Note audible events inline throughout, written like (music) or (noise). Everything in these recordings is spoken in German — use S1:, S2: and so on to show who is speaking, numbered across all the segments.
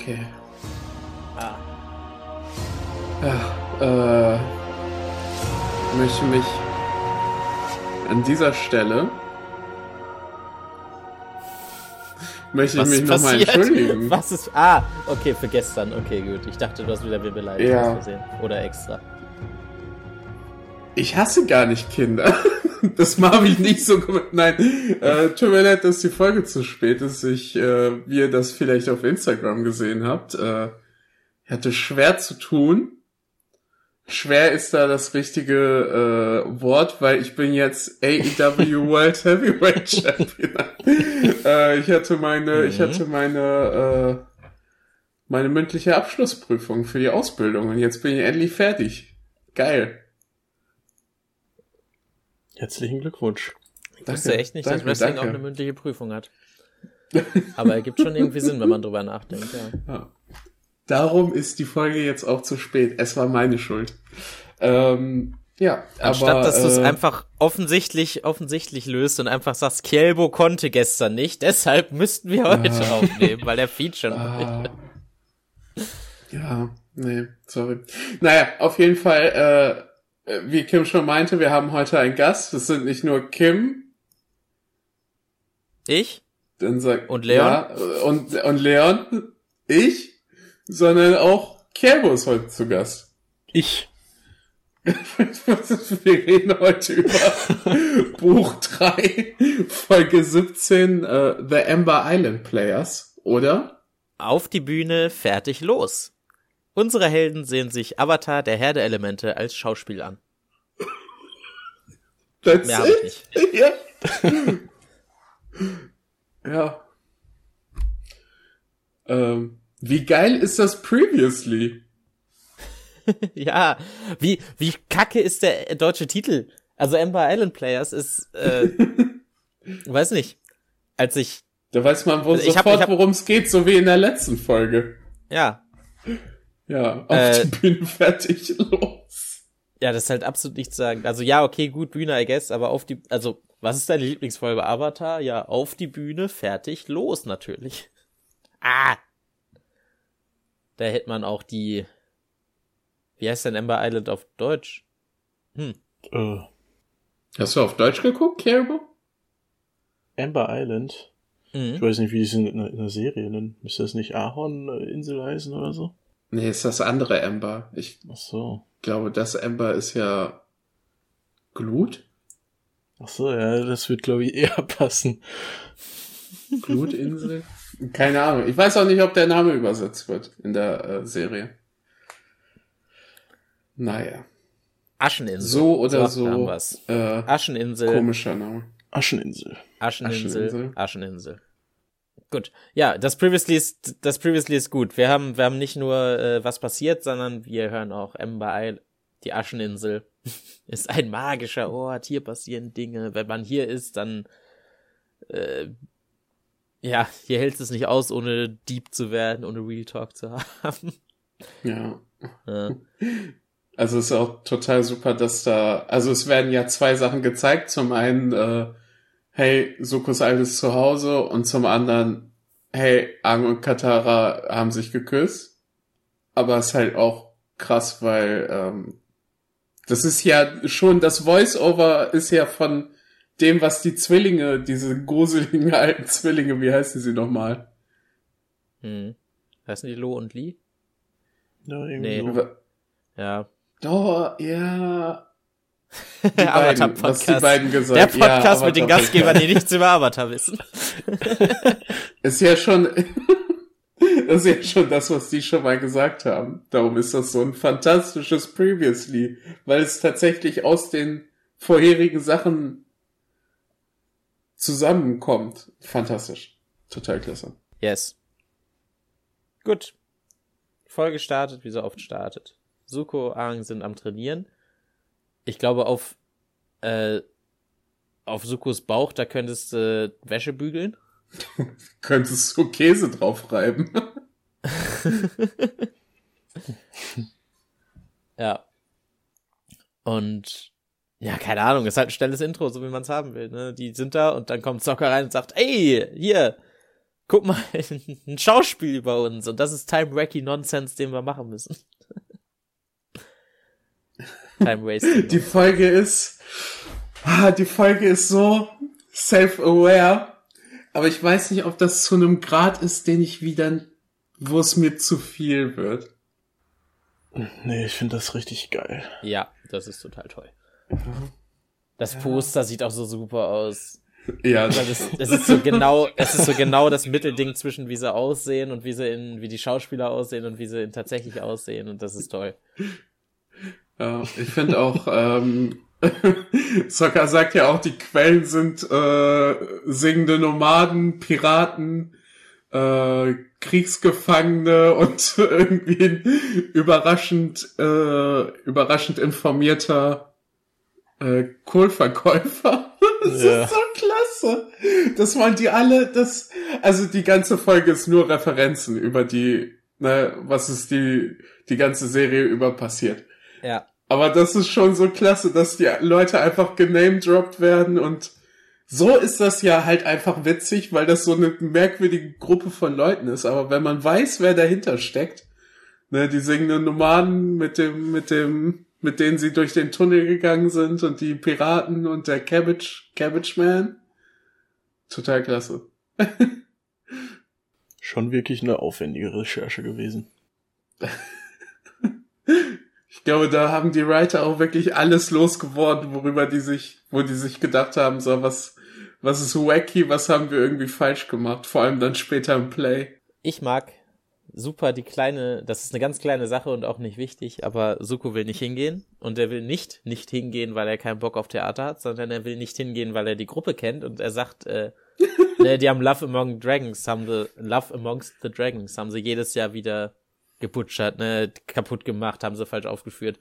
S1: Okay.
S2: Ah.
S1: Ja, äh, möchte mich an dieser Stelle möchte ich
S2: Was
S1: mich
S2: ist
S1: nochmal entschuldigen.
S2: Was ist. Ah, okay, für gestern. Okay, gut. Ich dachte, du hast wieder mir beleidigt
S1: Ja.
S2: Oder extra.
S1: Ich hasse gar nicht Kinder. (laughs) (laughs) Das habe ich nicht so gemacht. Nein, äh, tut mir leid, dass die Folge zu spät ist. Ich, äh, wie ihr das vielleicht auf Instagram gesehen habt, äh, ich hatte schwer zu tun. Schwer ist da das richtige äh, Wort, weil ich bin jetzt AEW (laughs) World Heavyweight Champion. (laughs) äh, ich hatte meine, ich
S2: Mhm.
S1: hatte meine, äh, meine mündliche Abschlussprüfung für die Ausbildung und jetzt bin ich endlich fertig. Geil.
S3: Herzlichen Glückwunsch.
S2: Ich wusste echt nicht, dass
S1: danke,
S2: Wrestling
S1: danke.
S2: auch eine mündliche Prüfung hat. (laughs) Aber er gibt schon irgendwie Sinn, wenn man drüber nachdenkt, ja.
S1: Ja. Darum ist die Folge jetzt auch zu spät. Es war meine Schuld. Ähm, ja,
S2: Anstatt
S1: aber
S2: dass du es
S1: äh,
S2: einfach offensichtlich, offensichtlich löst und einfach sagst, Kielbo konnte gestern nicht, deshalb müssten wir heute
S1: Ah.
S2: aufnehmen, weil der Feature.
S1: Ah, ja, nee, sorry. Naja, auf jeden Fall, äh, wie Kim schon meinte, wir haben heute einen Gast. Das sind nicht nur Kim,
S2: Ich?
S1: dann sagt
S2: Und Leon?
S1: Ja, und, und Leon, ich, sondern auch Kerbo ist heute zu Gast.
S3: Ich. (laughs)
S1: Wir reden heute über (laughs) Buch 3, Folge 17, äh, The Ember Island Players, oder?
S2: Auf die Bühne, fertig, los. Unsere Helden sehen sich Avatar, der Herr der Elemente, als Schauspiel an.
S1: That's
S2: Mehr hab ich
S1: it? (laughs) Ja. ja. Ähm, wie geil ist das Previously? (laughs)
S2: ja, wie, wie kacke ist der deutsche Titel? Also Ember Island Players ist, äh, (laughs) weiß nicht. Als ich,
S1: Da weiß man wohl
S2: Also
S1: sofort, worum es geht, so wie in der letzten Folge.
S2: ja,
S1: Ja, auf
S2: Äh,
S1: die Bühne fertig, (laughs) los.
S2: ja, das ist halt absolut nichts zu sagen. Also ja, okay, gut, Bühne, I guess, aber auf die, also, was ist deine Lieblingsfolge bei Avatar? Ja, auf die Bühne, fertig, los, natürlich. Ah! Da hätte man auch die, wie heißt denn Ember Island auf Deutsch?
S3: Äh,
S1: Hast du auf Deutsch geguckt, Kerbo?
S3: Amber Island. Ich
S2: Mhm.
S3: weiß nicht, wie die es in, in der Serie nennen. Müsste das nicht Ahorn-Insel heißen oder so?
S1: Nee, ist das andere Ember. Ich
S3: Ach so.
S1: glaube, das Ember ist ja Glut?
S3: Ach so, ja, das wird, glaube ich, (laughs) eher passen.
S1: Glutinsel? Keine Ahnung. Ich weiß auch nicht, ob der Name übersetzt wird in der äh, Serie. Naja.
S2: Ascheninsel.
S1: So oder
S2: So,
S1: so. Äh,
S2: Ascheninsel.
S1: komischer Name.
S3: Ascheninsel.
S2: Ascheninsel,
S1: Ascheninsel.
S2: Ascheninsel. Gut. Ja, das Previously ist, das Previously ist gut. Wir haben, wir haben nicht nur, äh, was passiert, sondern wir hören auch Ember Isle, die Ascheninsel (laughs) ist ein magischer Ort. Hier passieren Dinge. Wenn man hier ist, dann, äh, ja, hier hält es nicht aus, ohne Deep zu werden, ohne Real Talk zu (laughs) haben.
S1: Ja.
S2: Ja.
S1: Also ist auch total super, dass da, also es werden ja zwei Sachen gezeigt. Zum einen, äh, hey, Sukos altes Zuhause und zum anderen, hey, Aang und Katara haben sich geküsst. Aber es ist halt auch krass, weil ähm, das ist ja schon, das Voice-Over ist ja von dem, was die Zwillinge, diese gruseligen (laughs) alten Zwillinge, wie heißen sie nochmal?
S2: Hm. Heißen die Lo und Lee?
S3: Ja, irgendwie
S2: Nee.
S3: so.
S2: Ja.
S1: Oh, ja. Die (laughs)
S2: Avatar
S1: beiden, was die beiden gesagt
S2: Der Podcast
S1: ja,
S2: mit den Gastgebern, die nichts über Avatar wissen. (laughs)
S1: Ist ja schon, das (laughs) ist ja schon das, was die schon mal gesagt haben. Darum ist das so ein fantastisches Previously, weil es tatsächlich aus den vorherigen Sachen zusammenkommt. Fantastisch. Total klasse.
S2: Yes. Gut. Folge startet, wie so oft startet. Suko, Aang sind am Trainieren. Ich glaube, auf, äh, auf Sukos Bauch, da könntest du Wäsche bügeln. (laughs)
S1: Könntest du Käse drauf reiben. (laughs)
S2: Ja. Und, ja, keine Ahnung, ist halt ein schnelles Intro, so wie man es haben will, ne? Die sind da und dann kommt Zocker rein und sagt, ey, hier, guck mal, (laughs) ein Schauspiel über uns und das ist Time Wacky Nonsense, den wir machen müssen.
S1: Time Wasting. Die Folge ist, ah, die Folge ist so self-aware, aber ich weiß nicht, ob das zu einem Grad ist, den ich wieder, wo es mir zu viel wird.
S3: Nee, ich finde das richtig geil.
S2: Ja, das ist total toll. Das Poster sieht auch so super aus.
S1: Ja.
S2: Das ist, es ist so genau, es ist so genau das Mittelding zwischen wie sie aussehen und wie sie in, wie die Schauspieler aussehen und wie sie in tatsächlich aussehen und das ist toll.
S1: Ja, ich finde auch, ähm, (laughs) Sokka sagt ja auch, die Quellen sind äh, singende Nomaden, Piraten, äh, Kriegsgefangene und (laughs) irgendwie ein überraschend, äh, überraschend informierter äh, Kohlverkäufer. (laughs) Das ja. ist so klasse. Das waren die alle, das, also die ganze Folge ist nur Referenzen über die, ne, was ist die, die ganze Serie über passiert.
S2: Ja.
S1: Aber das ist schon so klasse, dass die Leute einfach genamedroppt werden und so ist das ja halt einfach witzig, weil das so eine merkwürdige Gruppe von Leuten ist. Aber wenn man weiß, wer dahinter steckt, ne, die singenden Nomaden mit dem, mit dem, mit denen sie durch den Tunnel gegangen sind und die Piraten und der Cabbage, Cabbage Man. Total klasse.
S3: Schon wirklich eine aufwendige Recherche gewesen. (laughs)
S1: Ich glaube, da haben die Writer auch wirklich alles losgeworden, worüber die sich, wo die sich gedacht haben, so was, was ist wacky, was haben wir irgendwie falsch gemacht, vor allem dann später im Play.
S2: Ich mag super die kleine, das ist eine ganz kleine Sache und auch nicht wichtig, aber Suko will nicht hingehen und er will nicht nicht hingehen, weil er keinen Bock auf Theater hat, sondern er will nicht hingehen, weil er die Gruppe kennt und er sagt, äh, (laughs) ne, die haben Love Among Dragons, haben sie, Love Amongst the Dragons, haben sie jedes Jahr wieder gebutschert, ne, kaputt gemacht, haben sie falsch aufgeführt.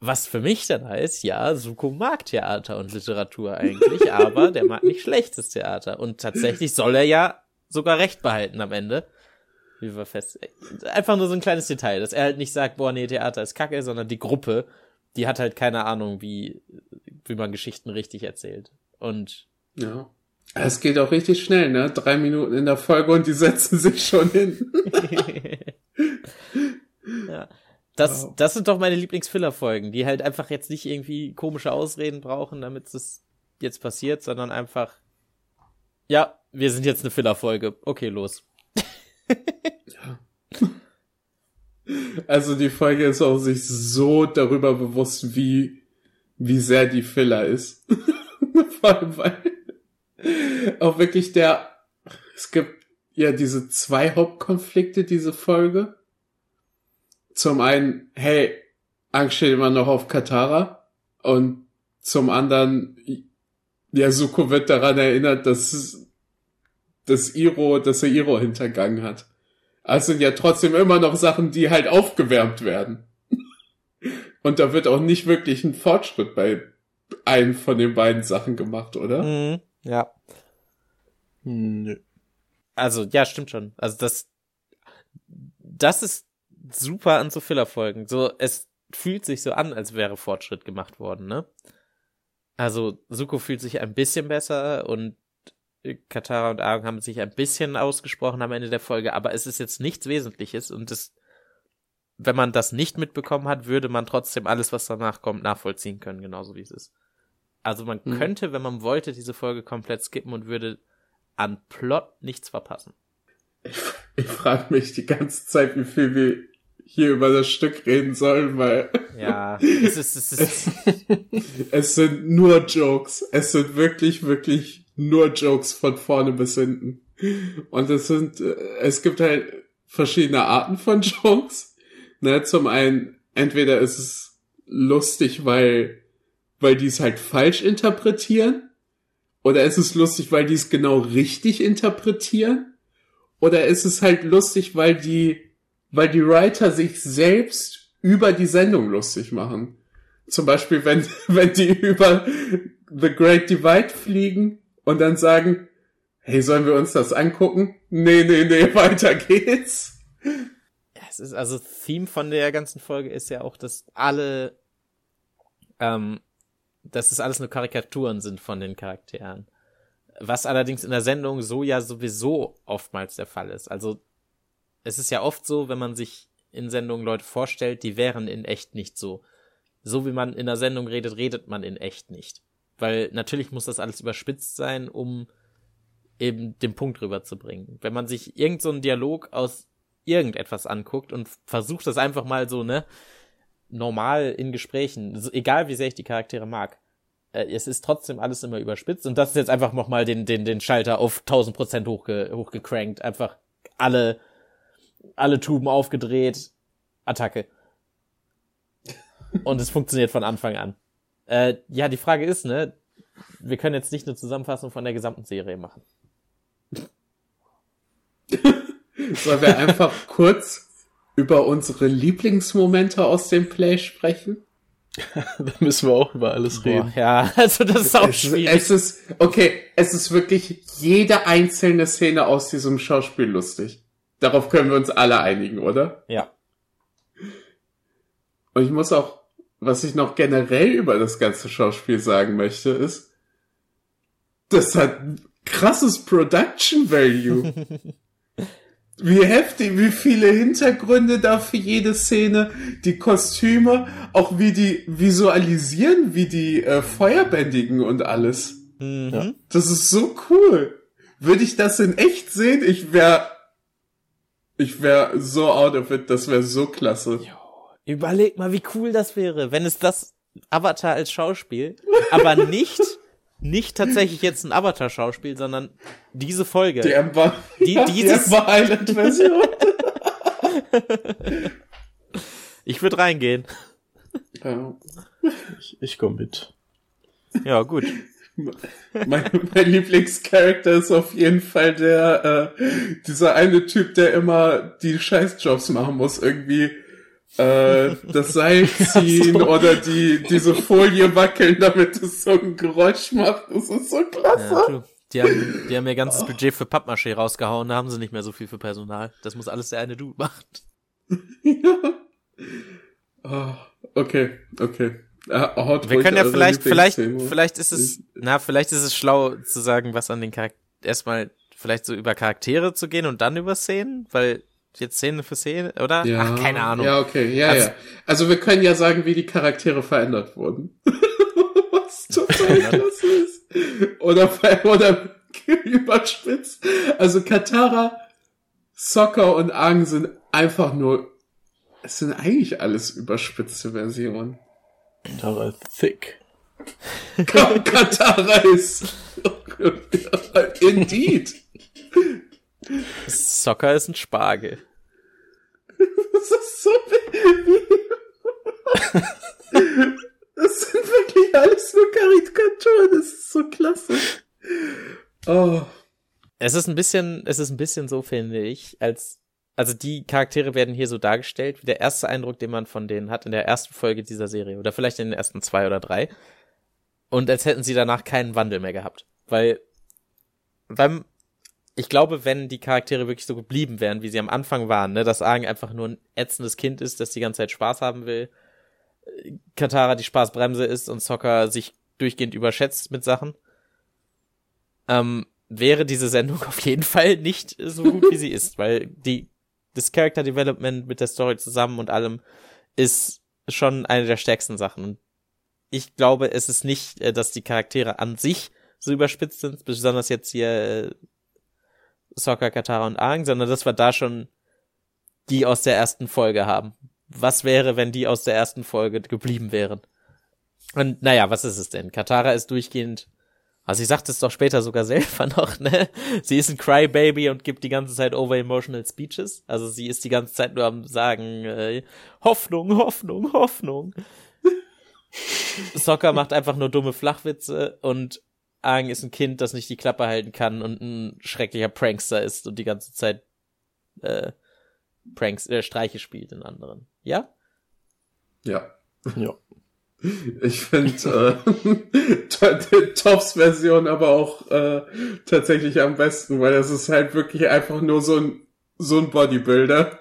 S2: Was für mich dann heißt, ja, Suko mag Theater und Literatur eigentlich, (laughs) aber der mag nicht schlechtes Theater. Und tatsächlich soll er ja sogar recht behalten am Ende. Wie wir fest. Einfach nur so ein kleines Detail, dass er halt nicht sagt, boah, nee, Theater ist kacke, sondern die Gruppe, die hat halt keine Ahnung, wie, wie man Geschichten richtig erzählt. Und.
S1: Ja. Es geht auch richtig schnell, ne? Drei Minuten in der Folge und die setzen sich schon hin. (laughs)
S2: ja. Das, wow. das sind doch meine Lieblingsfiller-Folgen, die halt einfach jetzt nicht irgendwie komische Ausreden brauchen, damit es jetzt passiert, sondern einfach, ja, wir sind jetzt eine Filler-Folge. Okay, los.
S1: ja. Also die Folge ist auch sich so darüber bewusst, wie, wie sehr die Filler ist. (laughs) Vor allem, weil auch wirklich der, es gibt ja diese zwei Hauptkonflikte, diese Folge zum einen, hey, Angst steht immer noch auf Katara und zum anderen, Yasuko wird daran erinnert, dass, dass Iro, dass er Iro hintergangen hat. Also sind ja trotzdem immer noch Sachen, die halt aufgewärmt werden. (laughs) Und da wird auch nicht wirklich ein Fortschritt bei einem von den beiden Sachen gemacht, oder?
S2: Mhm, ja. Nö. Also, ja, stimmt schon. Also das, das ist super an so Fillerfolgen. So, es fühlt sich so an, als wäre Fortschritt gemacht worden, ne? Also, Suko fühlt sich ein bisschen besser und Katara und Aang haben sich ein bisschen ausgesprochen am Ende der Folge, aber es ist jetzt nichts Wesentliches und es, wenn man das nicht mitbekommen hat, würde man trotzdem alles, was danach kommt, nachvollziehen können, genauso wie es ist. Also man mhm. könnte, wenn man wollte, diese Folge komplett skippen und würde an Plot nichts verpassen.
S1: Ich, ich frage mich die ganze Zeit, wie viel wir hier über das Stück reden sollen, weil.
S2: Ja, (laughs) es ist, es ist.
S1: es sind nur Jokes. Es sind wirklich, wirklich nur Jokes von vorne bis hinten. Und es sind, äh, es gibt halt verschiedene Arten von (laughs) Jokes. Ne, zum einen, entweder ist es lustig, weil, weil die es halt falsch interpretieren. Oder ist es lustig, weil die es genau richtig interpretieren? Oder ist es halt lustig, weil die weil die Writer sich selbst über die Sendung lustig machen. Zum Beispiel, wenn, (laughs) wenn die über The Great Divide fliegen und dann sagen, hey, sollen wir uns das angucken? Nee, nee, nee, (laughs) weiter geht's.
S2: Ja, es ist also Theme von der ganzen Folge ist ja auch, dass alle, ähm, dass es alles nur Karikaturen sind von den Charakteren. Was allerdings in der Sendung so ja sowieso oftmals der Fall ist. Also es ist ja oft so, wenn man sich in Sendungen Leute vorstellt, die wären in echt nicht so. So wie man in der Sendung redet, redet man in echt nicht. Weil natürlich muss das alles überspitzt sein, um eben den Punkt rüberzubringen. Wenn man sich irgendeinen so Dialog aus irgendetwas anguckt und versucht das einfach mal so, ne, normal in Gesprächen, egal wie sehr ich die Charaktere mag, äh, es ist trotzdem alles immer überspitzt und das ist jetzt einfach nochmal den, den, den Schalter auf 1000 Prozent hochge, hochgecrankt, einfach alle, alle Tuben aufgedreht, Attacke. Und es funktioniert von Anfang an. Äh, ja, die Frage ist, ne, wir können jetzt nicht eine Zusammenfassung von der gesamten Serie machen.
S1: Sollen wir einfach kurz über unsere Lieblingsmomente aus dem Play sprechen? (laughs)
S3: da müssen wir auch über alles reden. Boah,
S2: ja, also das ist auch
S1: es,
S2: schwierig.
S1: Es ist, okay, es ist wirklich jede einzelne Szene aus diesem Schauspiel lustig. Darauf können wir uns alle einigen, oder?
S2: Ja.
S1: Und ich muss auch, was ich noch generell über das ganze Schauspiel sagen möchte, ist, das hat krasses Production Value. (laughs) wie heftig, wie viele Hintergründe da für jede Szene, die Kostüme, auch wie die visualisieren, wie die äh, Feuerbändigen und alles.
S2: Mhm. Ja.
S1: Das ist so cool. Würde ich das in echt sehen, ich wäre ich wäre so out of it, das wäre so klasse. Jo,
S2: überleg mal, wie cool das wäre, wenn es das Avatar als Schauspiel, aber nicht nicht tatsächlich jetzt ein Avatar-Schauspiel, sondern diese Folge.
S1: Die Amber,
S2: die, (laughs)
S1: ja,
S2: dieses,
S1: die Amber Island-Version. (laughs)
S2: ich würde reingehen.
S1: Ja.
S3: Ich, ich komme mit.
S2: Ja, gut. (laughs)
S1: Mein, mein Lieblingscharakter ist auf jeden Fall der, äh, dieser eine Typ, der immer die Scheißjobs machen muss, irgendwie äh, das Seil ziehen (laughs) so. oder die, diese Folie wackeln, damit es so ein Geräusch macht. Das ist so klasse. Ja,
S2: die haben, die haben ihr ganzes Budget für Pappmaché rausgehauen, da haben sie nicht mehr so viel für Personal. Das muss alles der eine Dude machen. (laughs)
S1: ja. Oh, okay, okay.
S2: Uh, Wir können ja vielleicht, vielleicht, vielleicht ist es, na, vielleicht ist es schlau zu sagen, was an den Charakter, erstmal vielleicht so über Charaktere zu gehen und dann über Szenen, weil jetzt Szene für Szene, oder?
S1: Ja,
S2: Ach, keine Ahnung.
S1: Ja, okay, ja, also, ja. Also wir können ja sagen, wie die Charaktere verändert wurden. (laughs) Was total klasse ist. Oder, oder (laughs) überspitzt. Also Katara, Soccer und Aang sind einfach nur, es sind eigentlich alles überspitzte Versionen.
S3: Katara ist thick.
S1: Katara ist (laughs) indeed.
S2: Soccer ist ein Spargel.
S1: Das ist so Das sind wirklich alles nur Karikaturen, das ist so klasse. Oh.
S2: Es ist ein bisschen, es ist ein bisschen so, finde ich, als, also die Charaktere werden hier so dargestellt, wie der erste Eindruck, den man von denen hat in der ersten Folge dieser Serie oder vielleicht in den ersten zwei oder drei. Und als hätten sie danach keinen Wandel mehr gehabt. Weil, weil ich glaube, wenn die Charaktere wirklich so geblieben wären, wie sie am Anfang waren, ne, dass Aang einfach nur ein ätzendes Kind ist, das die ganze Zeit Spaß haben will, Katara die Spaßbremse ist und Sokka sich durchgehend überschätzt mit Sachen, ähm, wäre diese Sendung (laughs) auf jeden Fall nicht so gut, wie sie ist, weil die, das Character Development mit der Story zusammen und allem ist schon eine der stärksten Sachen. Ich glaube, es ist nicht, äh, dass die Charaktere an sich so überspitzt sind, besonders jetzt hier äh, Sokka, Katara und Aang, sondern dass wir da schon die aus der ersten Folge haben. Was wäre, wenn die aus der ersten Folge geblieben wären? Und naja, was ist es denn? Katara ist durchgehend, also sie sagt es doch später sogar (laughs) selber noch, ne? Sie ist ein Crybaby und gibt die ganze Zeit over emotional speeches. Also sie ist die ganze Zeit nur am sagen, äh, Hoffnung, Hoffnung, Hoffnung. Sokka macht einfach nur dumme Flachwitze und Aang ist ein Kind, das nicht die Klappe halten kann und ein schrecklicher Prankster ist und die ganze Zeit äh, Pranks, äh, Streiche spielt in anderen. Ja?
S1: Ja.
S3: Ja.
S1: Ich finde äh, (laughs) Tops Version aber auch äh, tatsächlich am besten, weil das ist halt wirklich einfach nur so ein so ein Bodybuilder.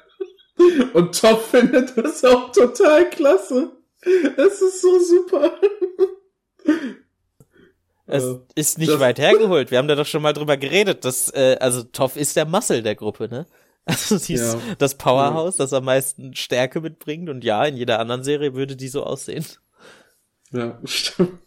S1: (laughs) Und Top findet das auch total klasse. Es ist so super. (laughs)
S2: Es äh, ist nicht weit hergeholt. Wir haben da doch schon mal drüber geredet, dass, äh, also Toff ist der Muscle der Gruppe, ne? Also sie ist ja. das Powerhouse, das am meisten Stärke mitbringt und ja, in jeder anderen Serie würde die so aussehen.
S1: Ja, (laughs) stimmt.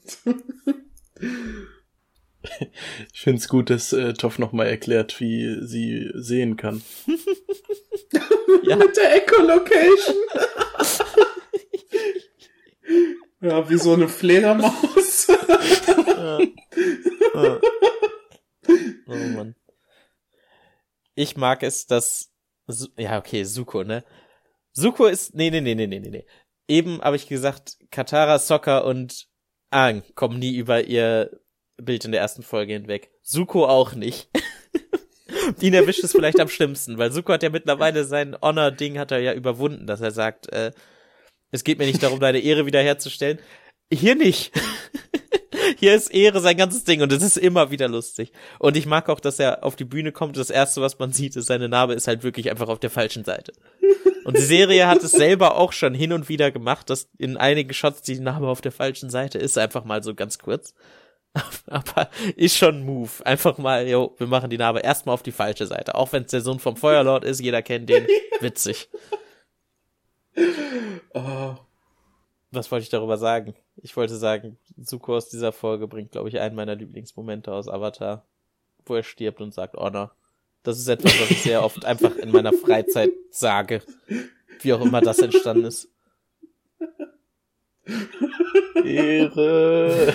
S3: Ich finde es gut, dass äh, Toff nochmal erklärt, wie sie sehen kann. (laughs)
S1: ja. Mit der Echolocation. (laughs) ja, wie so eine Fledermaus. ja.
S2: Ja. Oh Mann. Ich mag es, dass ja, okay, Suko, ne? Suko ist nee, nee, nee, nee, nee, nee. Eben habe ich gesagt, Katara, Sokka und Aang kommen nie über ihr Bild in der ersten Folge hinweg. Suko auch nicht. (laughs) Ihn erwischt es vielleicht am schlimmsten, weil Suko hat ja mittlerweile sein Honor-Ding hat er ja überwunden, dass er sagt, äh, es geht mir nicht darum, deine Ehre wiederherzustellen. Hier nicht. (laughs) Hier ist Ehre sein ganzes Ding und es ist immer wieder lustig. Und ich mag auch, dass er auf die Bühne kommt. Das erste, was man sieht, ist seine Narbe ist halt wirklich einfach auf der falschen Seite. Und die Serie hat es selber auch schon hin und wieder gemacht, dass in einigen Shots die Narbe auf der falschen Seite ist, einfach mal so ganz kurz. (laughs) Aber ist schon ein Move. Einfach mal, jo, wir machen die Narbe erstmal auf die falsche Seite. Auch wenn es der Sohn vom Feuerlord ist, jeder kennt den. Witzig. Oh. Was wollte ich darüber sagen? Ich wollte sagen, Zuko aus dieser Folge bringt, glaube ich, einen meiner Lieblingsmomente aus Avatar, wo er stirbt und sagt Honor. Das ist etwas, was ich sehr oft einfach in meiner Freizeit sage. Wie auch immer das entstanden ist.
S3: Ehre.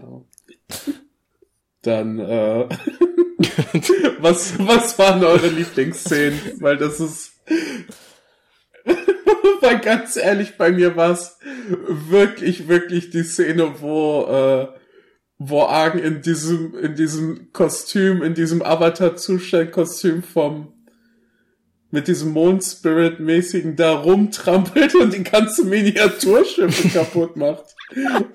S1: oh, (laughs) Dann, äh, (laughs) was, was waren eure Lieblingsszenen? Weil das ist, (laughs) weil ganz ehrlich, bei mir war es wirklich, wirklich die Szene, wo, äh, wo Argen in diesem, in diesem Kostüm, in diesem Avatar-Zustand-Kostüm vom mit diesem Mondspirit-mäßigen da rumtrampelt und die ganze Miniaturschiffe (laughs) kaputt macht.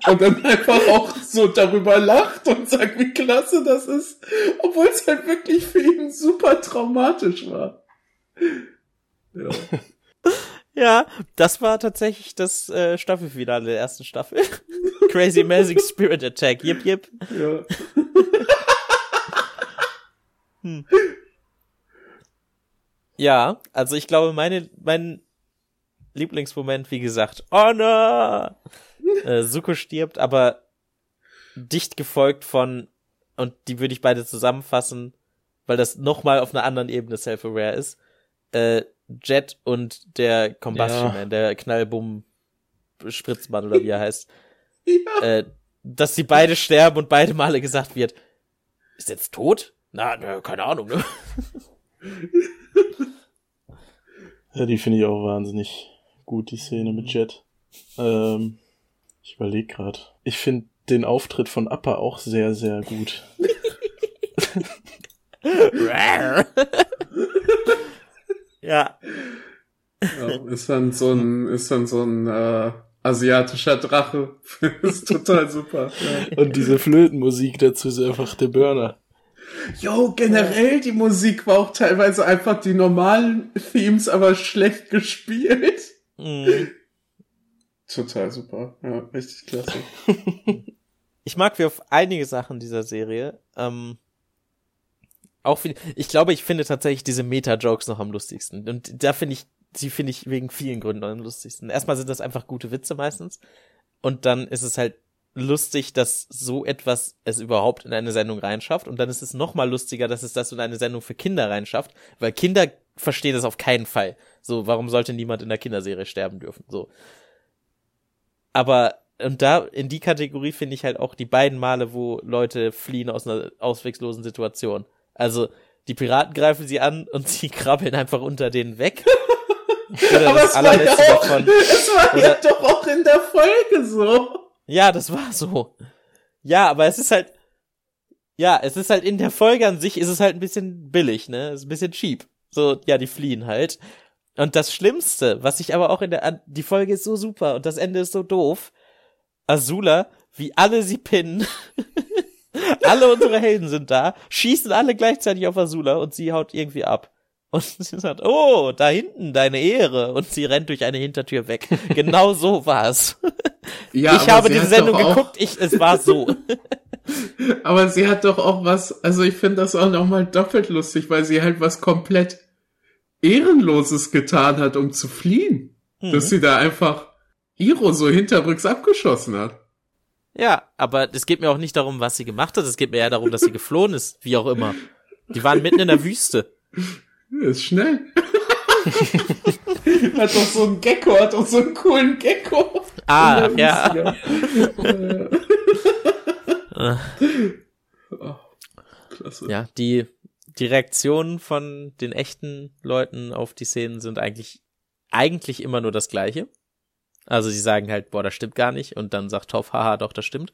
S1: Und dann einfach auch so darüber lacht und sagt, wie klasse das ist, obwohl es halt wirklich für ihn super traumatisch war.
S2: Ja. (laughs) Ja, das war tatsächlich das äh, Staffelfinale der ersten Staffel. (laughs) Crazy Amazing Spirit Attack. Yep, yep. Ja. hm. Ja, also ich glaube, meine, mein Lieblingsmoment, wie gesagt, Honor! äh, Suko stirbt, aber dicht gefolgt von, und die würde ich beide zusammenfassen, weil das nochmal auf einer anderen Ebene self-aware ist, äh, Jet und der Combustion ja. Man, der Knallbumm Spritzmann oder wie er heißt. (laughs) Ja. Äh, dass sie beide sterben und beide Male gesagt wird, ist jetzt tot? Na, na keine Ahnung, ne? (laughs)
S3: Ja, die finde ich auch wahnsinnig gut, die Szene mit Jet. Ähm, ich überlege gerade. Ich finde den Auftritt von Appa auch sehr, sehr gut. (laughs)
S1: ja. ja. Ist dann so ein, ist dann so ein äh, asiatischer Drache. (laughs) ist total super.
S3: Ja. Und diese Flötenmusik dazu ist einfach der Burner.
S1: Jo, generell die Musik war auch teilweise einfach die normalen Themes, aber schlecht gespielt. Mhm. Total super. Ja, richtig klasse. (laughs)
S2: ich mag wie auf einige Sachen dieser Serie. Ähm, auch ich glaube, ich finde tatsächlich diese Meta-Jokes noch am lustigsten. Und da finde ich, sie finde ich wegen vielen Gründen am lustigsten. Erstmal sind das einfach gute Witze meistens. Und dann ist es halt lustig, dass so etwas es überhaupt in eine Sendung reinschafft. Und dann ist es noch mal lustiger, dass es das in eine Sendung für Kinder reinschafft, weil Kinder verstehen das auf keinen Fall. So, warum sollte niemand in der Kinderserie sterben dürfen? So. Aber, und da, in die Kategorie finde ich halt auch die beiden Male, wo Leute fliehen aus einer ausweglosen Situation. Also, die Piraten greifen sie an und (laughs) sie krabbeln einfach unter denen weg. (laughs)
S1: Oder Aber das es war, ja auch, davon. es war oder, ja doch auch in der Folge so.
S2: Ja, das war so. Ja, aber es ist halt, ja, es ist halt in der Folge an sich ist es halt ein bisschen billig, ne? Es ist ein bisschen cheap. So, ja, die fliehen halt. Und das Schlimmste, was ich aber auch in der, die Folge ist so super und das Ende ist so doof. Azula, wie alle sie pinnen. (laughs) (laughs) alle unsere Helden sind da, schießen alle gleichzeitig auf Azula und sie haut irgendwie ab. Und (laughs) sie sagt, oh, da hinten, deine Ehre. Und sie rennt durch eine Hintertür weg. Genau so war's. (laughs)
S1: Ja,
S2: ich habe die Sendung geguckt, ich, es war so.
S1: Aber sie hat doch auch was, also ich finde das auch nochmal doppelt lustig, weil sie halt was komplett Ehrenloses getan hat, um zu fliehen. Dass
S2: Mhm.
S1: sie da einfach Iro so hinterrücks abgeschossen hat.
S2: Ja, aber es geht mir auch nicht darum, was sie gemacht hat. Es geht mir eher darum, dass sie geflohen ist, wie auch immer. Die waren mitten in der Wüste.
S1: Ja, Ist schnell. (laughs) hat doch so einen Gecko, hat doch so einen coolen Gecko.
S2: Ah, ja.
S1: Ja. (laughs) oh, klasse.
S2: Ja, die, die Reaktionen von den echten Leuten auf die Szenen sind eigentlich, eigentlich immer nur das Gleiche. Also sie sagen halt, boah, das stimmt gar nicht. Und dann sagt Toff, haha, doch, das stimmt.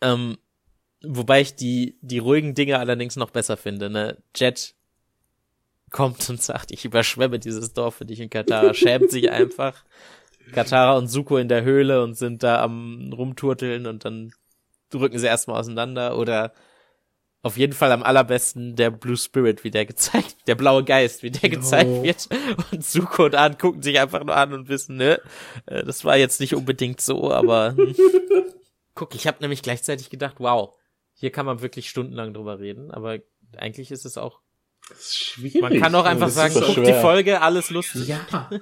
S2: Ähm, wobei ich die, die ruhigen Dinge allerdings noch besser finde, ne? Jet kommt und sagt, ich überschwemme dieses Dorf für dich in Katara, schämt sich (laughs) einfach. Katara und Suko in der Höhle und sind da am rumturteln und dann drücken sie erstmal auseinander oder auf jeden Fall am allerbesten der Blue Spirit, wie der gezeigt, der blaue Geist, wie der
S1: Jo.
S2: gezeigt wird. Und Suko und An gucken sich einfach nur an und wissen, ne, äh, das war jetzt nicht unbedingt so, aber (laughs) guck, ich habe nämlich gleichzeitig gedacht, wow, hier kann man wirklich stundenlang drüber reden, aber eigentlich ist es auch,
S1: Das ist schwierig.
S2: man kann auch einfach
S1: Das
S2: sagen,
S1: ist
S2: guck
S3: schwer.
S2: die Folge, alles lustig.
S1: Ja. (laughs)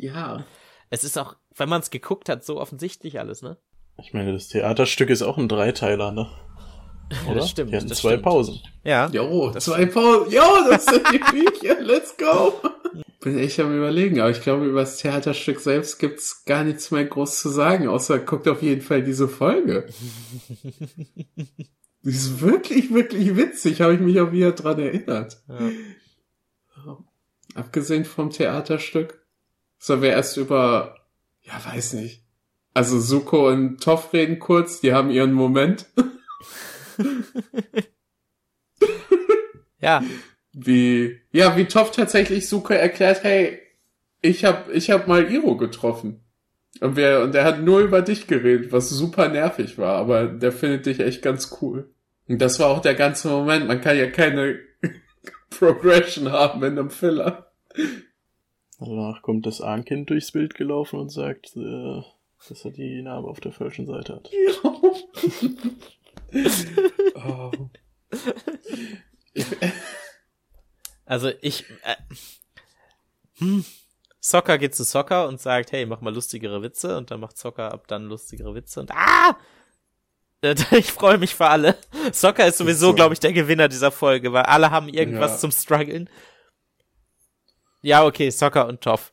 S1: Ja.
S2: Es ist auch, wenn man es geguckt hat, so offensichtlich alles, ne?
S3: Ich meine, das Theaterstück ist auch ein Dreiteiler, ne? Oder?
S2: Das stimmt,
S3: Die hatten
S2: das
S3: zwei
S2: stimmt.
S3: Pausen.
S2: Ja.
S1: Jo, zwei Pausen. Jo, das sind die Viecher. Let's go. Bin echt am überlegen, aber ich glaube, über das Theaterstück selbst gibt's gar nichts mehr groß zu sagen, außer guckt auf jeden Fall diese Folge. (laughs) Die ist wirklich, wirklich witzig, habe ich mich auch wieder dran erinnert.
S2: ja.
S1: Abgesehen vom Theaterstück. Sollen wir erst über, ja, weiß nicht. Also Suko und Toff reden kurz, die haben ihren Moment. (laughs) (laughs)
S2: Ja,
S1: wie ja wie Toff tatsächlich Suko erklärt hey ich hab ich hab mal Iro getroffen. Und wer und der hat nur über dich geredet was super nervig war aber der findet dich echt ganz cool. Und das war auch der ganze Moment. Man kann ja keine (laughs) Progression haben in einem Filler.
S3: Danach kommt das Ahnkind durchs Bild gelaufen und sagt, äh, dass er die Narbe auf der falschen Seite hat.
S1: Oh.
S2: Also ich. Äh, hm. Soccer geht zu Soccer und sagt, hey, mach mal lustigere Witze und dann macht Soccer ab dann lustigere Witze und ah! Äh, (laughs) Ich freue mich für alle. Soccer ist sowieso,
S1: so.
S2: glaube ich, der Gewinner dieser Folge, weil alle haben irgendwas
S1: Ja.
S2: zum Struggeln. Ja, okay, Soccer und Toff.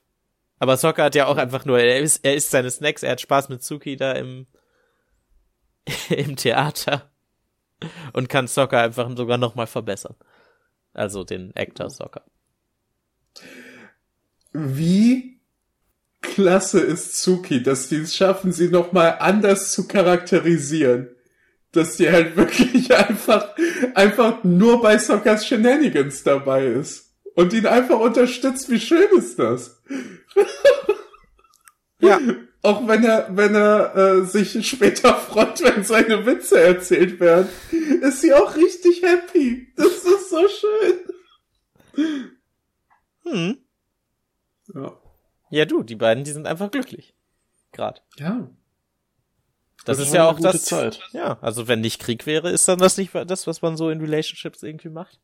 S2: Aber Soccer hat ja auch einfach nur, er isst, er isst seine Snacks, er hat Spaß mit Suki da im, (laughs) im Theater und kann Soccer einfach sogar nochmal verbessern. Also den Actor Soccer.
S1: wie klasse ist Suki, dass die es schaffen, sie nochmal anders zu charakterisieren. Dass die halt (laughs) wirklich einfach, einfach nur bei Sockers Shenanigans dabei ist. Und ihn einfach unterstützt. Wie schön ist das?
S2: Ja. (laughs)
S1: Auch wenn er, wenn er äh, sich später freut, wenn seine Witze erzählt werden, ist sie auch richtig happy. Das ist so schön.
S2: Hm.
S1: Ja.
S2: Ja, du, die beiden, die sind einfach glücklich. Grad.
S1: Ja.
S2: Das,
S3: Das
S2: ist ja auch
S3: gute
S2: das.
S3: Zeit.
S2: Ja, also wenn nicht Krieg wäre, ist dann das nicht das, was man so in Relationships irgendwie macht?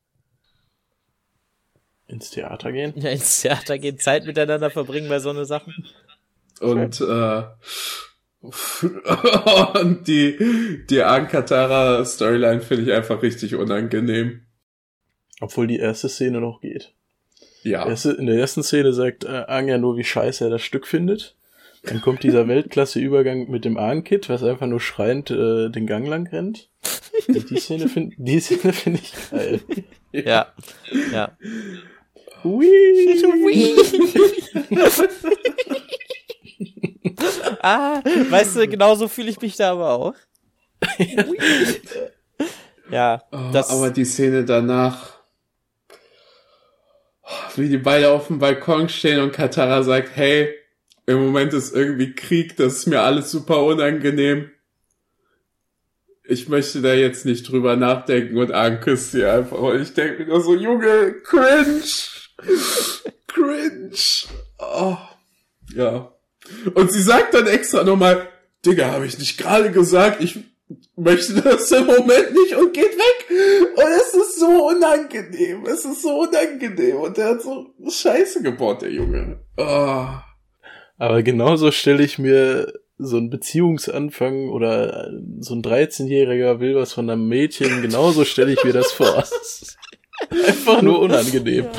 S3: Ins Theater gehen.
S2: Ja, ins Theater gehen, Zeit miteinander verbringen bei so eine Sachen.
S1: Und, äh, (laughs) und die, die Ankatara-Storyline finde ich einfach richtig unangenehm.
S3: Obwohl die erste Szene noch geht.
S1: Ja.
S3: In der ersten Szene sagt äh, Aang ja nur, wie scheiße er das Stück findet. Dann kommt dieser (laughs) Weltklasse-Übergang mit dem Aang-Kit, was einfach nur schreiend äh, den Gang lang rennt. Und die Szene finde finde ich geil.
S2: Ja. Ja. (laughs) ah, weißt du, genauso fühle ich mich da aber auch. ja,
S1: Oh,
S2: das,
S1: aber die Szene danach, wie die beide auf dem Balkon stehen und Katara sagt, hey, im Moment ist irgendwie Krieg, das ist mir alles super unangenehm. ich möchte da jetzt nicht drüber nachdenken und Ahn küsst sie einfach. Und ich denke mir nur so, Junge, cringe. cringe. Oh. Ja. Und sie sagt dann extra nochmal, Digga, habe ich nicht gerade gesagt, ich möchte das im Moment nicht und geht weg. Und es ist so unangenehm. Es ist so unangenehm. Und der hat so Scheiße gebaut, der Junge. Oh.
S3: Aber genauso stelle ich mir so ein Beziehungsanfang oder so ein 13-Jähriger will was von einem Mädchen, genauso stelle ich mir das vor. (laughs) Einfach nur unangenehm.
S2: Ja,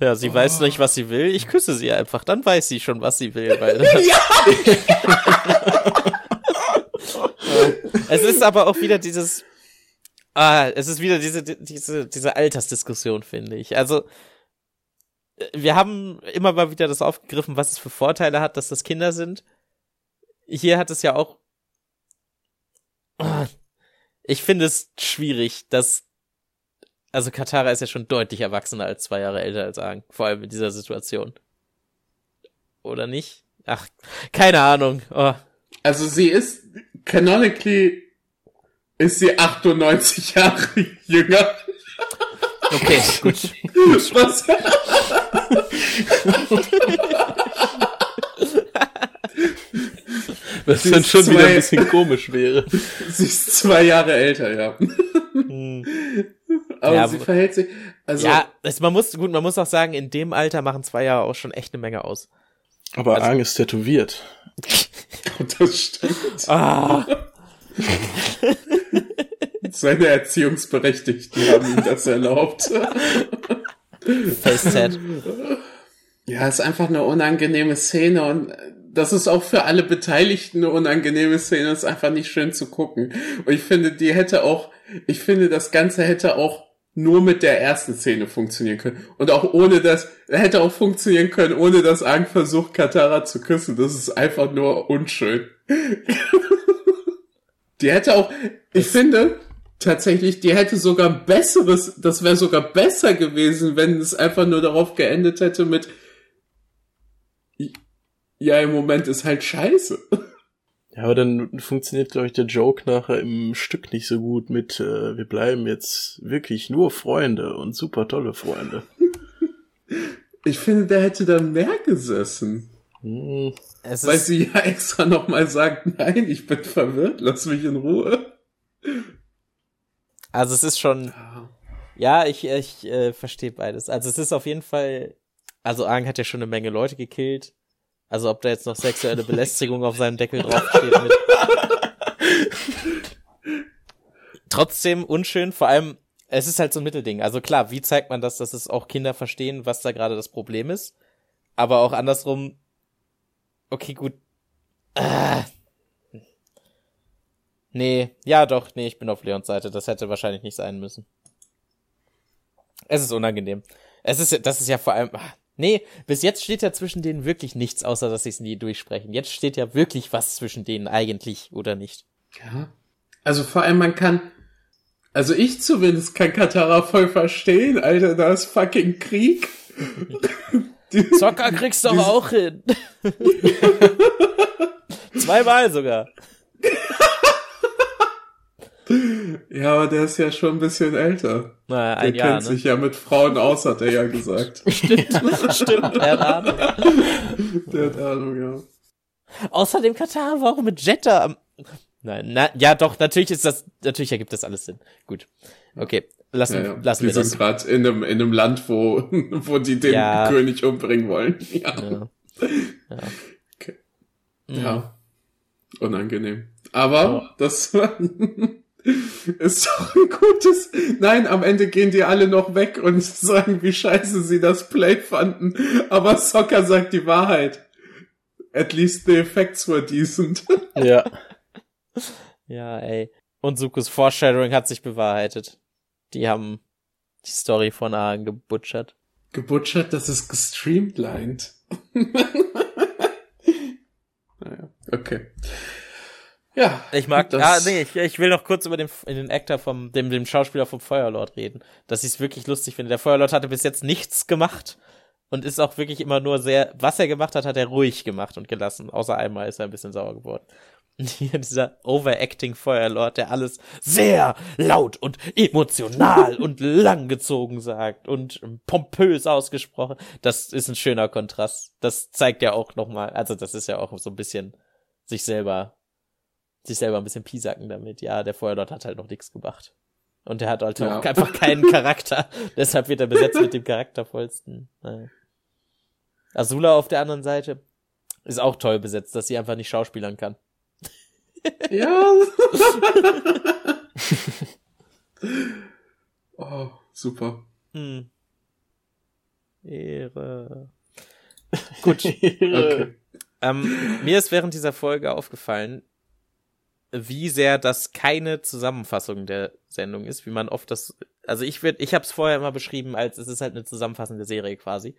S2: ja sie oh. weiß nicht, was sie will. Ich küsse sie einfach. Dann weiß sie schon, was sie will. Weil (laughs) (laughs)
S1: ja!
S2: es ist aber auch wieder dieses, ah, es ist wieder diese, diese, diese Altersdiskussion, finde ich. Also, wir haben immer mal wieder das aufgegriffen, was es für Vorteile hat, dass das Kinder sind. Hier hat es ja auch, ich finde es schwierig, dass, also Katara ist ja schon deutlich erwachsener als zwei Jahre älter als Aang, vor allem in dieser Situation. Oder nicht? Ach, keine Ahnung. Oh.
S1: Also sie ist canonically ist sie 98 (laughs) Jahre jünger.
S2: Okay, gut. gut. (laughs) Was?
S3: Was dann schon zwei, wieder ein bisschen komisch wäre. (laughs)
S1: Sie ist zwei Jahre älter, ja. Hm. Aber ja, sie verhält sich. Also
S2: ja, es, man muss gut, man muss auch sagen, in dem Alter machen zwei Jahre auch schon echt eine Menge aus.
S3: Aber also, Aang ist tätowiert. (laughs)
S1: das stimmt. Ah. (laughs) Seine Erziehungsberechtigten haben ihm das erlaubt. (laughs)
S2: Face
S1: Ja, ist einfach eine unangenehme Szene und das ist auch für alle Beteiligten eine unangenehme Szene, ist einfach nicht schön zu gucken. Und ich finde, die hätte auch, ich finde, das Ganze hätte auch nur mit der ersten Szene funktionieren können. Und auch ohne das, hätte auch funktionieren können, ohne dass Ang versucht, Katara zu küssen. Das ist einfach nur unschön. (laughs) die hätte auch, ich das finde, tatsächlich, die hätte sogar ein besseres, das wäre sogar besser gewesen, wenn es einfach nur darauf geendet hätte mit, ja, im Moment ist halt scheiße.
S3: Ja, aber dann funktioniert, glaube ich, der Joke nachher im Stück nicht so gut mit, äh, wir bleiben jetzt wirklich nur Freunde und super tolle Freunde. (laughs)
S1: Ich finde, der hätte dann mehr gesessen. Hm. Weil sie ja extra nochmal sagt, nein, ich bin verwirrt, lass mich in Ruhe.
S2: Also es ist schon, ja, ich, ich äh, verstehe beides. Also es ist auf jeden Fall, also Aang hat ja schon eine Menge Leute gekillt. Also ob da jetzt noch sexuelle Belästigung auf seinem Deckel draufsteht. Mit Trotzdem unschön, vor allem, es ist halt so ein Mittelding. Also klar, wie zeigt man das, dass es auch Kinder verstehen, was da gerade das Problem ist? Aber auch andersrum, okay, gut. Ah. Nee, ja doch, nee, ich bin auf Leons Seite. Das hätte wahrscheinlich nicht sein müssen. Es ist unangenehm. Es ist, das ist ja vor allem, ah, Nee, bis jetzt steht ja zwischen denen wirklich nichts, außer dass sie es nie durchsprechen. Jetzt steht ja wirklich was zwischen denen eigentlich, oder nicht?
S1: Ja. Also vor allem, man kann, also ich zumindest kann Katara voll verstehen, Alter, da ist fucking Krieg. (laughs)
S2: Zocker kriegst du doch auch hin. (laughs) Zweimal sogar. (laughs)
S1: Ja, aber der ist ja schon ein bisschen älter.
S2: Naja, ein
S1: der
S2: Jahr,
S1: kennt ne? sich ja mit Frauen aus, hat er ja gesagt. (laughs)
S2: Stimmt, stimmt, der hat Ahnung.
S1: Der hat Ahnung, ja.
S2: Außerdem Katar war auch mit Jetta am... Nein, na, ja doch, natürlich ist das, natürlich ergibt das alles Sinn. Gut. Okay, lassen, ja, ja. lassen wir, wir
S1: sind gerade in einem, in einem Land, wo, (laughs) wo die den ja. König umbringen wollen. (laughs) Ja. Ja. Ja. Okay. Mhm. ja. Unangenehm. Aber das war... Ist doch ein gutes. Nein, am Ende gehen die alle noch weg und (laughs) sagen, wie scheiße sie das Play fanden. Aber Soccer sagt die Wahrheit. At least the effects were decent. (laughs)
S3: Ja.
S2: Ja, ey. Und Sukus Foreshadowing hat sich bewahrheitet. Die haben die Story von Aang gebutschert.
S1: Gebutschert, das ist gestreamlined. (laughs) naja, okay. Ja.
S2: Ich mag, das, ah, nee, ich, ich will noch kurz über den, den Actor vom, dem, dem Schauspieler vom Feuerlord reden. Dass ich es wirklich lustig finde. Der Feuerlord hatte bis jetzt nichts gemacht und ist auch wirklich immer nur sehr, was er gemacht hat, hat er ruhig gemacht und gelassen. Außer einmal ist er ein bisschen sauer geworden. (laughs) Hier dieser overacting Feuerlord, der alles sehr laut und emotional und langgezogen sagt und pompös ausgesprochen. Das ist ein schöner Kontrast. Das zeigt ja auch nochmal, also das ist ja auch so ein bisschen sich selber, sich selber ein bisschen piesacken damit. Ja, der Feuerlord hat halt noch nichts gemacht. Und er hat halt ja. auch einfach keinen Charakter. (laughs) Deshalb wird er besetzt mit dem charaktervollsten. Naja. Azula auf der anderen Seite ist auch toll besetzt, dass sie einfach nicht schauspielern kann.
S1: Ja. (laughs) oh, super. Hm.
S2: Ehre. Gut. (laughs) Okay. Ähm, mir ist während dieser Folge aufgefallen, wie sehr das keine Zusammenfassung der Sendung ist, wie man oft das, also ich würde, ich habe es vorher immer beschrieben als es ist halt eine zusammenfassende Serie quasi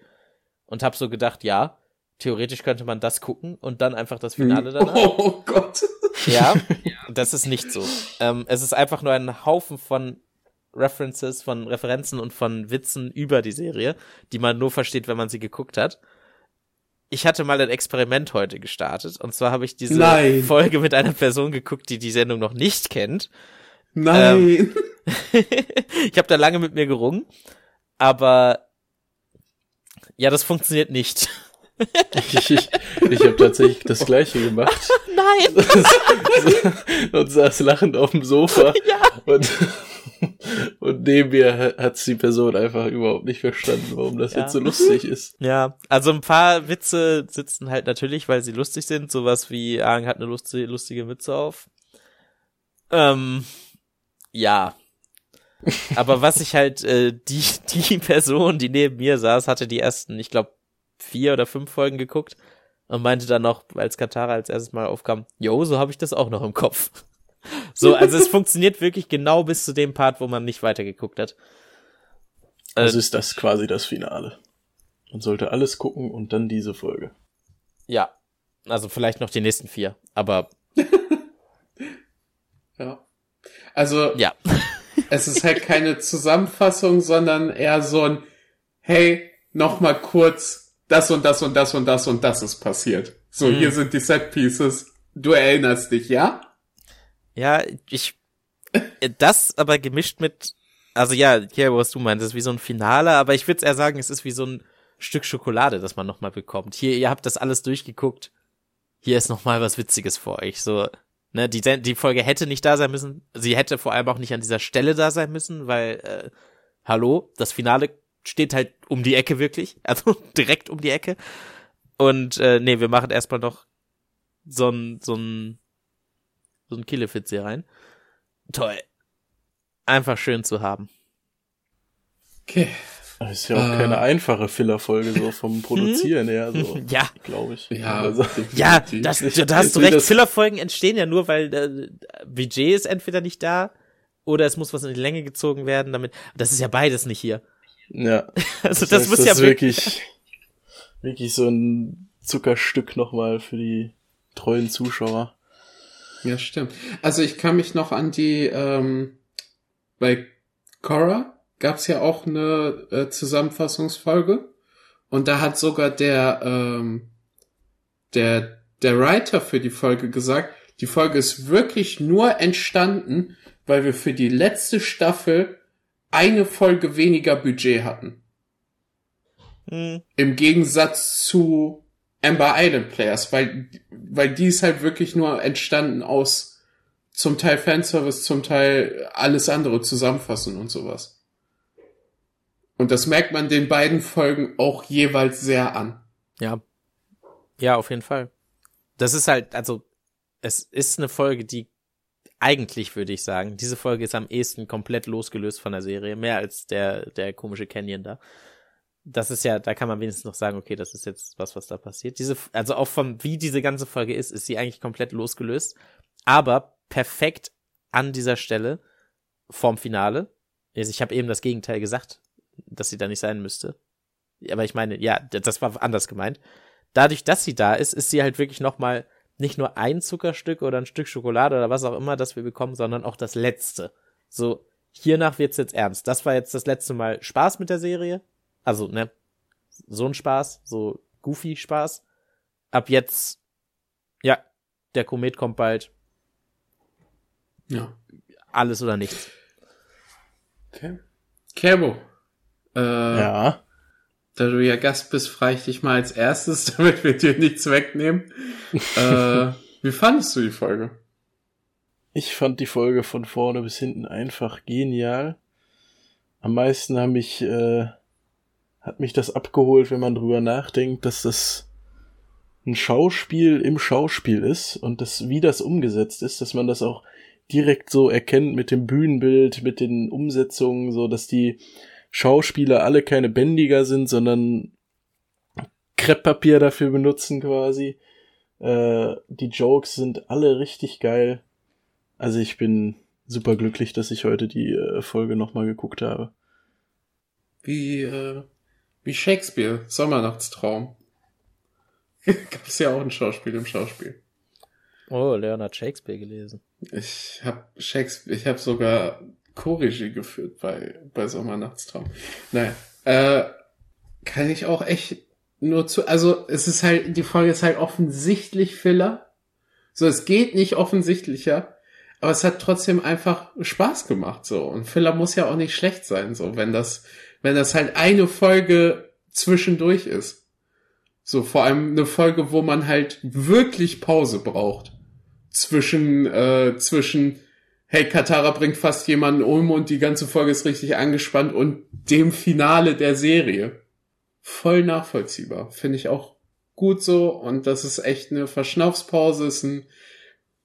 S2: und habe so gedacht, ja, theoretisch könnte man das gucken und dann einfach das Finale danach. (laughs)
S1: Oh Gott.
S2: Ja, (laughs) das ist nicht so. Ähm, es ist einfach nur ein Haufen von References, von Referenzen und von Witzen über die Serie, die man nur versteht, wenn man sie geguckt hat. Ich hatte mal ein Experiment heute gestartet und zwar habe ich diese Nein. Folge mit einer Person geguckt, die die Sendung noch nicht kennt.
S1: Nein. Ähm, (laughs)
S2: ich habe da lange mit mir gerungen, aber ja, das funktioniert nicht
S3: ich ich, ich habe tatsächlich das gleiche gemacht. (laughs)
S2: Nein! (laughs)
S3: und saß lachend auf dem Sofa. Ja. Und, und neben mir hat die Person einfach überhaupt nicht verstanden, warum das ja. jetzt so lustig ist.
S2: Ja, also ein paar Witze sitzen halt natürlich, weil sie lustig sind. Sowas wie Aang hat eine lustige, lustige Mütze auf. Ähm, ja. Aber was ich halt, äh, die, (laughs) die Person, die neben mir saß, hatte die ersten, ich glaube, vier oder fünf Folgen geguckt und meinte dann noch, als Katara als erstes Mal aufkam, yo, so habe ich das auch noch im Kopf. So, also es funktioniert wirklich genau bis zu dem Part, wo man nicht weitergeguckt hat.
S3: Also ist das quasi das Finale. Man sollte alles gucken und dann diese Folge.
S2: Ja. Also vielleicht noch die nächsten vier, aber. (laughs)
S1: ja. Also. Ja. (laughs) es ist halt keine Zusammenfassung, sondern eher so ein, hey, noch mal kurz das und das und das und das und das ist passiert. So, mhm. hier sind die Set Pieces. Du erinnerst dich, ja?
S2: Ja, ich, das aber gemischt mit, also ja, hier, was du meinst, ist wie so ein Finale, aber ich würde eher sagen, es ist wie so ein Stück Schokolade, das man nochmal bekommt. Hier, ihr habt das alles durchgeguckt. Hier ist nochmal was Witziges für euch. So, ne, die, die Folge hätte nicht da sein müssen. Sie hätte vor allem auch nicht an dieser Stelle da sein müssen, weil, äh, hallo, das Finale steht halt um die Ecke wirklich, (laughs) also direkt um die Ecke. Und äh, nee, wir machen erstmal noch so ein so ein so ein Killefitz hier rein. Toll. Einfach schön zu haben.
S3: Okay. Das ist ja auch äh, keine einfache Filler-Folge so vom (laughs) Produzieren her, so. (laughs)
S2: ja.
S3: Glaube ich.
S1: Ja, also,
S2: ja das, da hast du recht. Filler-Folgen entstehen ja nur, weil äh, Budget ist entweder nicht da oder es muss was in die Länge gezogen werden, damit. Das ist ja beides nicht hier.
S3: Ja. (laughs)
S2: Also das, das heißt, muss das ja
S3: wirklich, wirklich so ein Zuckerstück nochmal für die treuen Zuschauer.
S1: Ja, stimmt. Also ich kann mich noch an die, ähm, bei Cora gab's ja auch eine äh, Zusammenfassungsfolge und da hat sogar der, ähm, der, der Writer für die Folge gesagt, die Folge ist wirklich nur entstanden, weil wir für die letzte Staffel eine Folge weniger Budget hatten. Hm. Im Gegensatz zu Amber Island Players, weil, weil die ist halt wirklich nur entstanden aus zum Teil Fanservice, zum Teil alles andere zusammenfassen und sowas. Und das merkt man den beiden Folgen auch jeweils sehr an.
S2: Ja. Ja, auf jeden Fall. Das ist halt, also, es ist eine Folge, die eigentlich würde ich sagen, diese Folge ist am ehesten komplett losgelöst von der Serie, mehr als der, der komische Canyon da. Das ist ja, da kann man wenigstens noch sagen, okay, das ist jetzt was, was da passiert. Diese, also auch vom, wie diese ganze Folge ist, ist sie eigentlich komplett losgelöst. Aber perfekt an dieser Stelle vorm Finale. Also ich habe eben das Gegenteil gesagt, dass sie da nicht sein müsste. Aber ich meine, ja, das war anders gemeint. Dadurch, dass sie da ist, ist sie halt wirklich noch mal nicht nur ein Zuckerstück oder ein Stück Schokolade oder was auch immer, das wir bekommen, sondern auch das letzte. So, hiernach wird's jetzt ernst. Das war jetzt das letzte Mal Spaß mit der Serie. Also, ne, so ein Spaß, so goofy Spaß. Ab jetzt, ja, der Komet kommt bald.
S1: Ja.
S2: Alles oder nichts.
S1: Okay. Kerbo. Äh,
S3: Ja.
S1: Da du ja Gast bist, frage ich dich mal als erstes, (laughs) damit wir dir nichts wegnehmen. äh, (laughs) wie fandest du die Folge?
S3: Ich fand die Folge von vorne bis hinten einfach genial. Am meisten haben mich, äh, hat mich das abgeholt, wenn man drüber nachdenkt, dass das ein Schauspiel im Schauspiel ist und das, wie das umgesetzt ist, dass man das auch direkt so erkennt mit dem Bühnenbild, mit den Umsetzungen, so dass die Schauspieler alle keine Bändiger sind, sondern Krepppapier dafür benutzen quasi. Äh, die Jokes sind alle richtig geil. Also ich bin super glücklich, dass ich heute die äh, Folge nochmal geguckt habe.
S1: Wie, äh, wie Shakespeare, Sommernachtstraum. (laughs) Gab es ja auch ein Schauspiel im Schauspiel.
S2: Oh, Leonard Shakespeare gelesen.
S1: Ich habe Shakespeare, ich habe sogar Co-Regie geführt bei, bei Sommernachtstraum. Naja, äh, kann ich auch echt nur zu, also es ist halt, die Folge ist halt offensichtlich Filler. So, es geht nicht offensichtlicher, aber es hat trotzdem einfach Spaß gemacht, so. Und Filler muss ja auch nicht schlecht sein, so, wenn das, wenn das halt eine Folge zwischendurch ist. So, vor allem eine Folge, wo man halt wirklich Pause braucht. Zwischen, äh, zwischen, hey, Katara bringt fast jemanden um und die ganze Folge ist richtig angespannt und dem Finale der Serie. Voll nachvollziehbar. Finde ich auch gut so und das ist echt eine Verschnaufspause, ist ein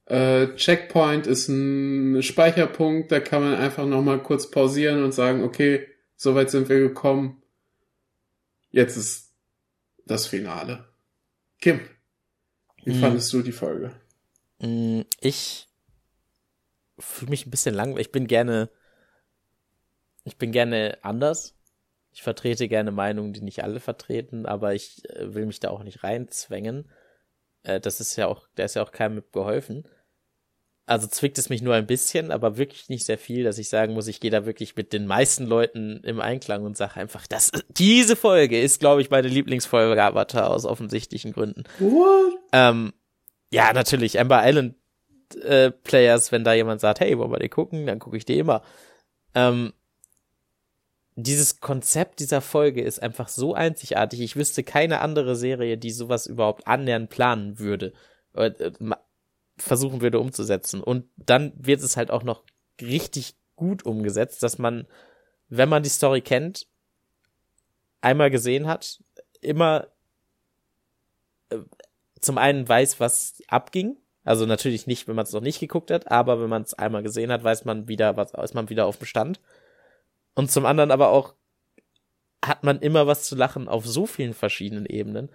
S1: äh, Checkpoint, ist ein Speicherpunkt, da kann man einfach nochmal kurz pausieren und sagen, okay, soweit sind wir gekommen. Jetzt ist das Finale. Kim, wie
S2: Hm.
S1: fandest du die Folge?
S2: Mm, Ich fühle mich ein bisschen langweilig. Ich bin gerne, ich bin gerne anders. Ich vertrete gerne Meinungen, die nicht alle vertreten, aber ich äh, will mich da auch nicht reinzwängen. Äh, Das ist ja auch, da ist ja auch keinem geholfen. Also zwickt es mich nur ein bisschen, aber wirklich nicht sehr viel, dass ich sagen muss, ich gehe da wirklich mit den meisten Leuten im Einklang und sage einfach, das, diese Folge ist, glaube ich, meine Lieblingsfolge Avatar aus offensichtlichen Gründen.
S1: What?
S2: Ähm, ja, natürlich, Amber Island äh, Players, wenn da jemand sagt, hey, wollen wir die gucken, dann gucke ich die immer. Ähm, dieses Konzept dieser Folge ist einfach so einzigartig. Ich wüsste keine andere Serie, die sowas überhaupt annähernd planen würde. Versuchen würde umzusetzen. Und dann wird es halt auch noch richtig gut umgesetzt, dass man, wenn man die Story kennt, einmal gesehen hat, immer äh, zum einen weiß, was abging. Also natürlich nicht, wenn man es noch nicht geguckt hat, aber wenn man es einmal gesehen hat, weiß man wieder, was ist man wieder auf dem Stand. Und zum anderen aber auch hat man immer was zu lachen auf so vielen verschiedenen Ebenen.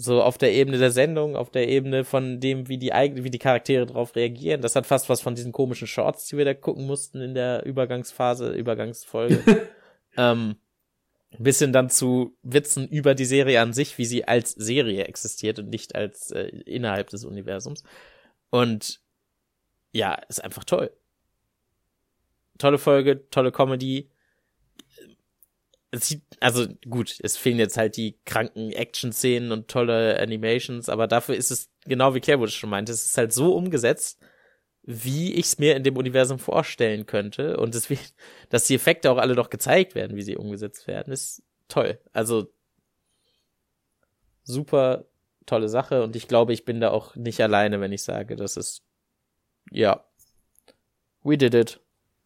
S2: So auf der Ebene der Sendung, auf der Ebene von dem, wie die eigene, wie die Charaktere drauf reagieren. Das hat fast was von diesen komischen Shorts, die wir da gucken mussten in der Übergangsphase, Übergangsfolge. (laughs) ähm, ein bisschen dann zu Witzen über die Serie an sich, wie sie als Serie existiert und nicht als äh, innerhalb des Universums. Und ja, ist einfach toll. Tolle Folge, tolle Comedy. Es sieht, also gut, es fehlen jetzt halt die kranken Action-Szenen und tolle Animations, aber dafür ist es, genau wie Kerwood schon meinte, es ist halt so umgesetzt, wie ich es mir in dem Universum vorstellen könnte. Und es wird, (laughs) dass die Effekte auch alle noch gezeigt werden, wie sie umgesetzt werden, ist toll. Also super tolle Sache und ich glaube, ich bin da auch nicht alleine, wenn ich sage, das ist ja, we did it.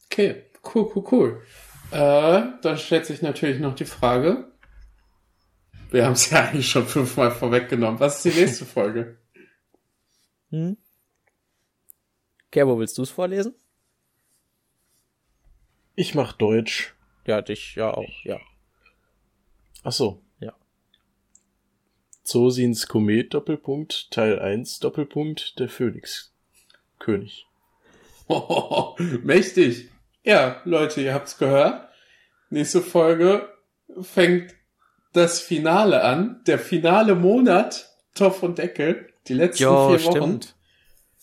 S1: Okay, cool, cool, cool. Äh, dann stellt sich natürlich noch die Frage. Wir haben es ja eigentlich schon fünfmal vorweggenommen. Was ist die nächste Folge?
S2: Hm? Kerbo, willst du es vorlesen?
S3: Ich mach Deutsch.
S2: Ja, dich ja auch, ja.
S3: Ach so.
S2: Ja.
S3: Zosins Komet Doppelpunkt Teil 1 Doppelpunkt der Phönix König.
S1: Oh, (laughs) mächtig. Ja, Leute, ihr habt's gehört. Nächste Folge fängt das Finale an. Der finale Monat. Topf und Deckel. Die letzten
S2: Jo,
S1: vier Wochen.
S2: stimmt.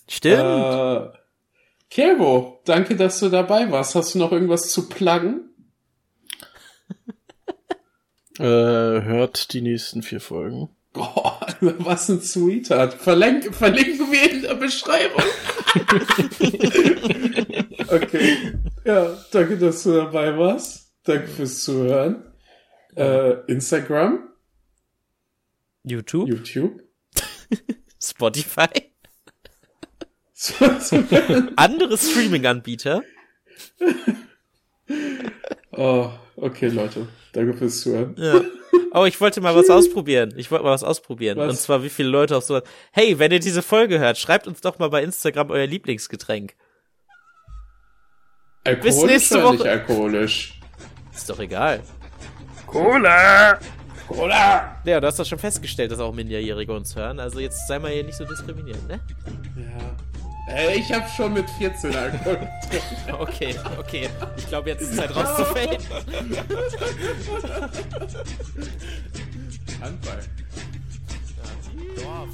S2: Stimmt.
S1: Äh, Kerbo, danke, dass du dabei warst. Hast du noch irgendwas zu pluggen? (laughs)
S3: Äh, hört die nächsten vier Folgen.
S1: Boah, (laughs) was ein Sweetheart. Verlenk, verlinken wir in der Beschreibung. (laughs) (laughs) okay. Ja, danke, dass du dabei warst. Danke fürs Zuhören. Äh, Instagram,
S2: YouTube,
S1: YouTube. (laughs)
S2: Spotify, (laughs) andere Streaming-Anbieter.
S1: Oh, okay, Leute. Danke fürs Zuhören.
S2: Ja. Oh, ich wollte mal was ausprobieren. Ich wollte mal was ausprobieren.
S1: Was?
S2: Und zwar, wie viele Leute auf sowas. Hey, wenn ihr diese Folge hört, schreibt uns doch mal bei Instagram euer Lieblingsgetränk.
S1: Alkoholisch
S2: nächste
S1: oder
S2: Woche.
S1: nicht alkoholisch?
S2: Ist doch egal.
S3: Cola!
S1: Cola!
S2: Ja, du hast doch schon festgestellt, dass auch Minderjährige uns hören. Also jetzt sei mal hier nicht so diskriminierend, ne?
S1: Ja. Äh, ich hab schon mit 14 Alkohol getrunken. (laughs)
S2: Okay, okay. Ich glaube, jetzt ist Zeit rauszufaden.
S1: Handball.
S2: Dorf.